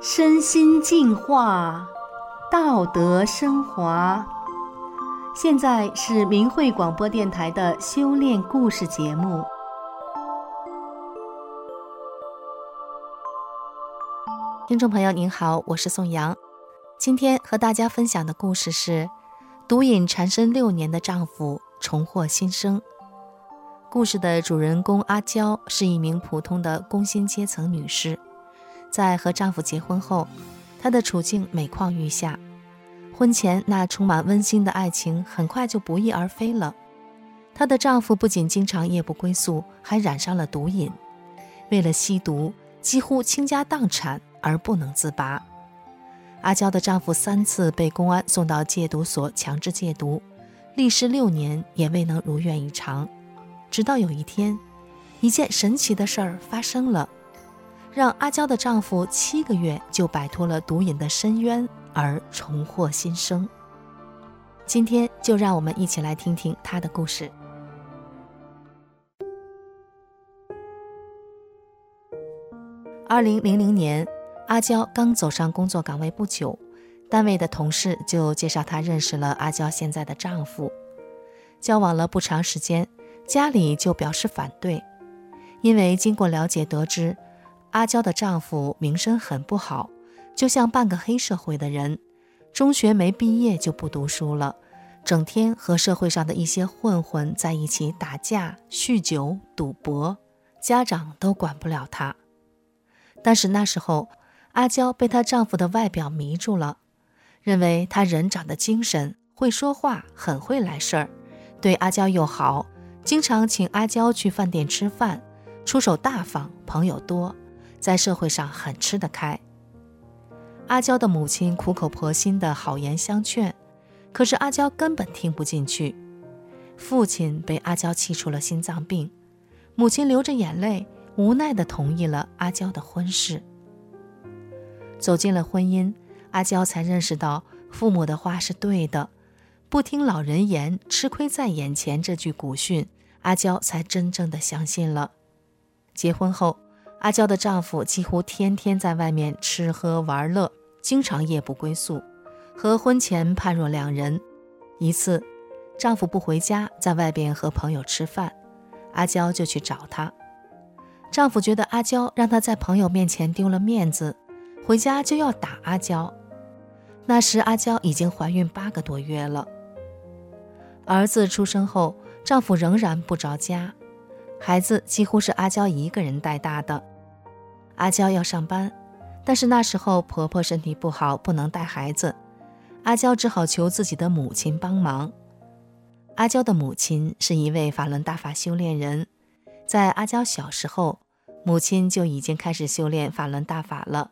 身心净化，道德升华。现在是明慧广播电台的修炼故事节目。听众朋友您好，我是宋阳。今天和大家分享的故事是：毒瘾缠身六年的丈夫重获新生。故事的主人公阿娇是一名普通的工薪阶层女士。在和丈夫结婚后，她的处境每况愈下。婚前那充满温馨的爱情很快就不翼而飞了。她的丈夫不仅经常夜不归宿，还染上了毒瘾。为了吸毒，几乎倾家荡产而不能自拔。阿娇的丈夫三次被公安送到戒毒所强制戒毒，历时六年也未能如愿以偿。直到有一天，一件神奇的事儿发生了。让阿娇的丈夫七个月就摆脱了毒瘾的深渊，而重获新生。今天就让我们一起来听听她的故事。二零零零年，阿娇刚走上工作岗位不久，单位的同事就介绍她认识了阿娇现在的丈夫。交往了不长时间，家里就表示反对，因为经过了解得知。阿娇的丈夫名声很不好，就像半个黑社会的人。中学没毕业就不读书了，整天和社会上的一些混混在一起打架、酗酒、赌博，家长都管不了他。但是那时候，阿娇被她丈夫的外表迷住了，认为他人长得精神，会说话，很会来事儿，对阿娇又好，经常请阿娇去饭店吃饭，出手大方，朋友多。在社会上很吃得开。阿娇的母亲苦口婆心的好言相劝，可是阿娇根本听不进去。父亲被阿娇气出了心脏病，母亲流着眼泪，无奈地同意了阿娇的婚事。走进了婚姻，阿娇才认识到父母的话是对的，不听老人言，吃亏在眼前这句古训，阿娇才真正的相信了。结婚后。阿娇的丈夫几乎天天在外面吃喝玩乐，经常夜不归宿，和婚前判若两人。一次，丈夫不回家，在外边和朋友吃饭，阿娇就去找他。丈夫觉得阿娇让他在朋友面前丢了面子，回家就要打阿娇。那时阿娇已经怀孕八个多月了。儿子出生后，丈夫仍然不着家，孩子几乎是阿娇一个人带大的。阿娇要上班，但是那时候婆婆身体不好，不能带孩子，阿娇只好求自己的母亲帮忙。阿娇的母亲是一位法轮大法修炼人，在阿娇小时候，母亲就已经开始修炼法轮大法了。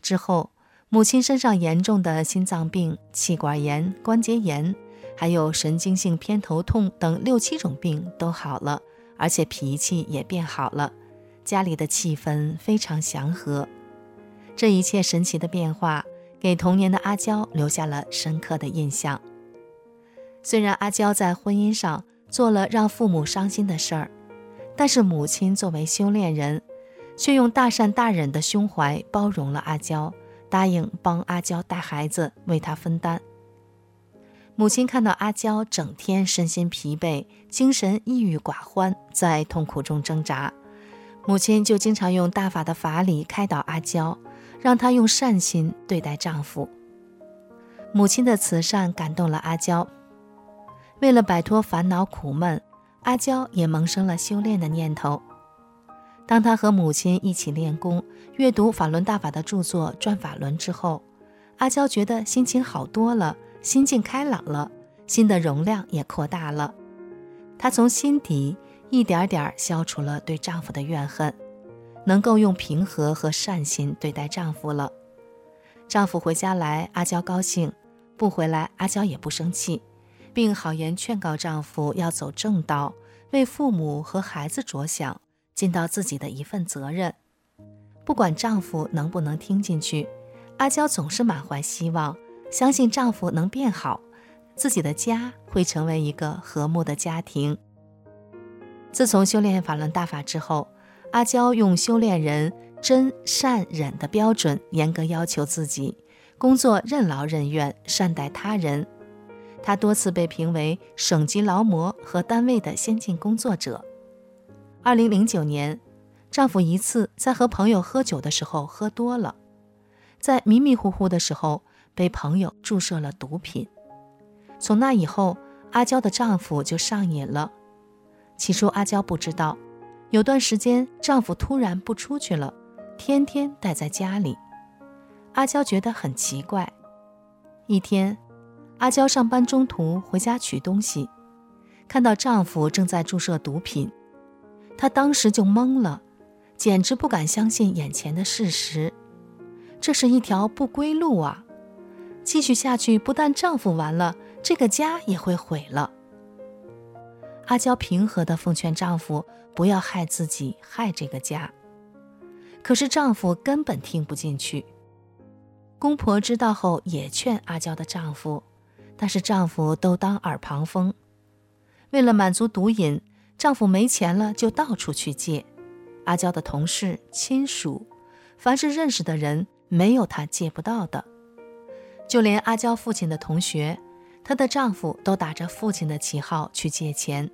之后，母亲身上严重的心脏病、气管炎、关节炎，还有神经性偏头痛等六七种病都好了，而且脾气也变好了。家里的气氛非常祥和，这一切神奇的变化给童年的阿娇留下了深刻的印象。虽然阿娇在婚姻上做了让父母伤心的事儿，但是母亲作为修炼人，却用大善大忍的胸怀包容了阿娇，答应帮阿娇带孩子，为她分担。母亲看到阿娇整天身心疲惫，精神抑郁寡欢，在痛苦中挣扎。母亲就经常用大法的法理开导阿娇，让她用善心对待丈夫。母亲的慈善感动了阿娇，为了摆脱烦恼苦闷，阿娇也萌生了修炼的念头。当她和母亲一起练功，阅读法轮大法的著作《转法轮》之后，阿娇觉得心情好多了，心境开朗了，心的容量也扩大了。她从心底。一点点消除了对丈夫的怨恨，能够用平和和善心对待丈夫了。丈夫回家来，阿娇高兴；不回来，阿娇也不生气，并好言劝告丈夫要走正道，为父母和孩子着想，尽到自己的一份责任。不管丈夫能不能听进去，阿娇总是满怀希望，相信丈夫能变好，自己的家会成为一个和睦的家庭。自从修炼法轮大法之后，阿娇用修炼人真善忍的标准，严格要求自己，工作任劳任怨，善待他人。她多次被评为省级劳模和单位的先进工作者。二零零九年，丈夫一次在和朋友喝酒的时候喝多了，在迷迷糊糊的时候被朋友注射了毒品。从那以后，阿娇的丈夫就上瘾了。起初，阿娇不知道，有段时间丈夫突然不出去了，天天待在家里。阿娇觉得很奇怪。一天，阿娇上班中途回家取东西，看到丈夫正在注射毒品，她当时就懵了，简直不敢相信眼前的事实。这是一条不归路啊！继续下去，不但丈夫完了，这个家也会毁了。阿娇平和地奉劝丈夫不要害自己，害这个家。可是丈夫根本听不进去。公婆知道后也劝阿娇的丈夫，但是丈夫都当耳旁风。为了满足毒瘾，丈夫没钱了就到处去借。阿娇的同事、亲属，凡是认识的人，没有她借不到的。就连阿娇父亲的同学。她的丈夫都打着父亲的旗号去借钱。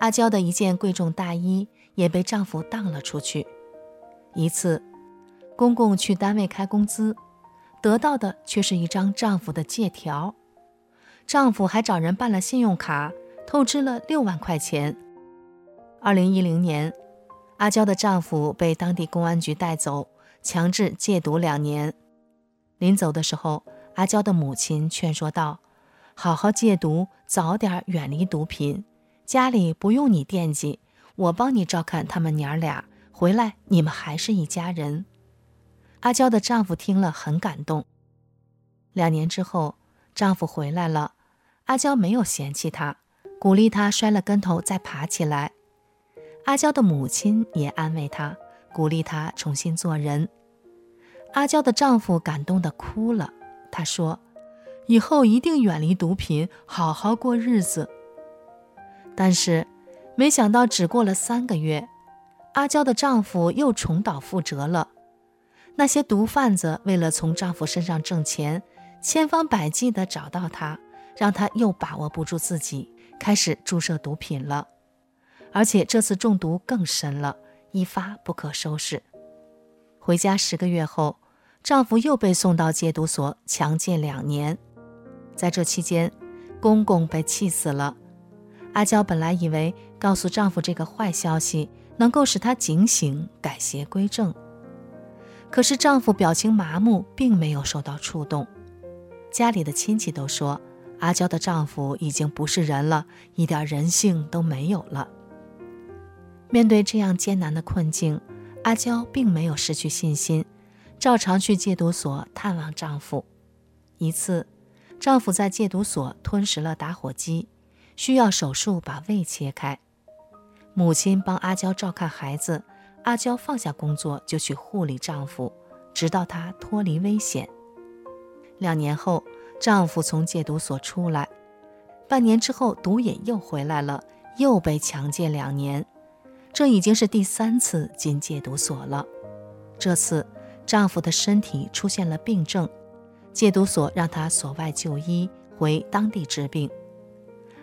阿娇的一件贵重大衣也被丈夫当了出去。一次，公公去单位开工资，得到的却是一张丈夫的借条。丈夫还找人办了信用卡，透支了六万块钱。二零一零年，阿娇的丈夫被当地公安局带走，强制戒毒两年。临走的时候，阿娇的母亲劝说道：“好好戒毒，早点远离毒品。家里不用你惦记，我帮你照看他们娘俩。回来，你们还是一家人。”阿娇的丈夫听了很感动。两年之后，丈夫回来了，阿娇没有嫌弃他，鼓励他摔了跟头再爬起来。阿娇的母亲也安慰他，鼓励他重新做人。阿娇的丈夫感动的哭了。他说：“以后一定远离毒品，好好过日子。”但是，没想到只过了三个月，阿娇的丈夫又重蹈覆辙了。那些毒贩子为了从丈夫身上挣钱，千方百计地找到他，让他又把握不住自己，开始注射毒品了。而且这次中毒更深了，一发不可收拾。回家十个月后。丈夫又被送到戒毒所强戒两年，在这期间，公公被气死了。阿娇本来以为告诉丈夫这个坏消息能够使他警醒、改邪归正，可是丈夫表情麻木，并没有受到触动。家里的亲戚都说，阿娇的丈夫已经不是人了，一点人性都没有了。面对这样艰难的困境，阿娇并没有失去信心。照常去戒毒所探望丈夫。一次，丈夫在戒毒所吞食了打火机，需要手术把胃切开。母亲帮阿娇照看孩子，阿娇放下工作就去护理丈夫，直到他脱离危险。两年后，丈夫从戒毒所出来，半年之后毒瘾又回来了，又被强戒两年。这已经是第三次进戒毒所了，这次。丈夫的身体出现了病症，戒毒所让他所外就医，回当地治病。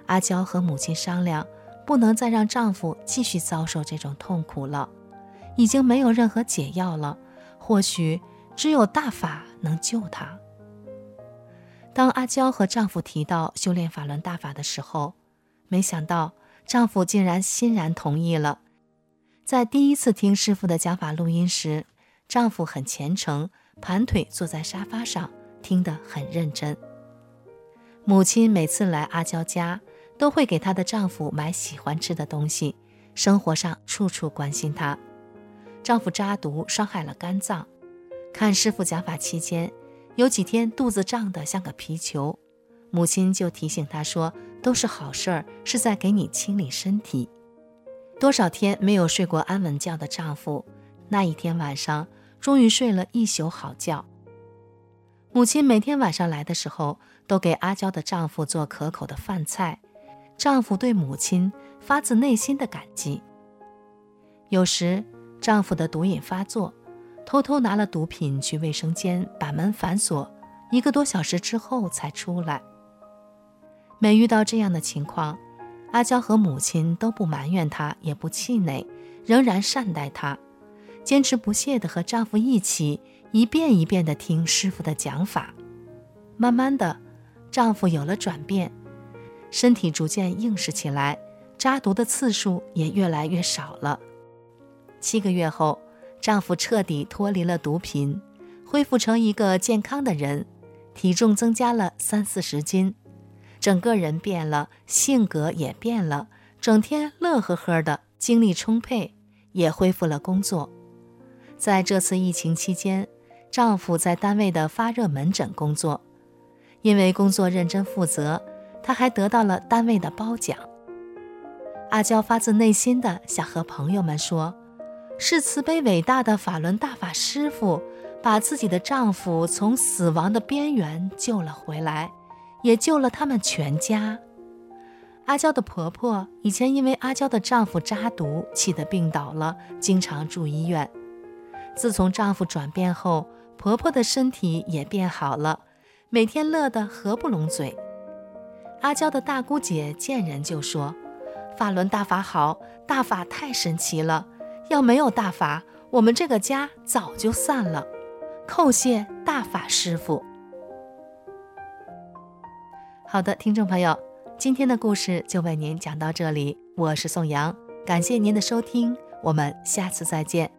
阿娇和母亲商量，不能再让丈夫继续遭受这种痛苦了，已经没有任何解药了，或许只有大法能救他。当阿娇和丈夫提到修炼法轮大法的时候，没想到丈夫竟然欣然同意了。在第一次听师傅的讲法录音时，丈夫很虔诚，盘腿坐在沙发上，听得很认真。母亲每次来阿娇家，都会给她的丈夫买喜欢吃的东西，生活上处处关心她。丈夫扎毒伤害了肝脏，看师傅讲法期间，有几天肚子胀得像个皮球，母亲就提醒他说：“都是好事儿，是在给你清理身体。”多少天没有睡过安稳觉的丈夫。那一天晚上，终于睡了一宿好觉。母亲每天晚上来的时候，都给阿娇的丈夫做可口的饭菜，丈夫对母亲发自内心的感激。有时，丈夫的毒瘾发作，偷偷拿了毒品去卫生间，把门反锁，一个多小时之后才出来。每遇到这样的情况，阿娇和母亲都不埋怨他，也不气馁，仍然善待他，坚持不懈地和丈夫一起一遍一遍地听师傅的讲法。慢慢的，丈夫有了转变，身体逐渐硬实起来，扎毒的次数也越来越少了。七个月后，丈夫彻底脱离了毒品，恢复成一个健康的人，体重增加了三四十斤。整个人变了，性格也变了，整天乐呵呵的，精力充沛，也恢复了工作。在这次疫情期间，丈夫在单位的发热门诊工作，因为工作认真负责，他还得到了单位的褒奖。阿娇发自内心的想和朋友们说，是慈悲伟大的法轮大法师父，把自己的丈夫从死亡的边缘救了回来。也救了他们全家。阿娇的婆婆以前因为阿娇的丈夫扎毒，气得病倒了，经常住医院。自从丈夫转变后，婆婆的身体也变好了，每天乐得合不拢嘴。阿娇的大姑姐见人就说：“法轮大法好，大法太神奇了，要没有大法，我们这个家早就散了。”叩谢大法师父。好的，听众朋友，今天的故事就为您讲到这里。我是宋阳，感谢您的收听，我们下次再见。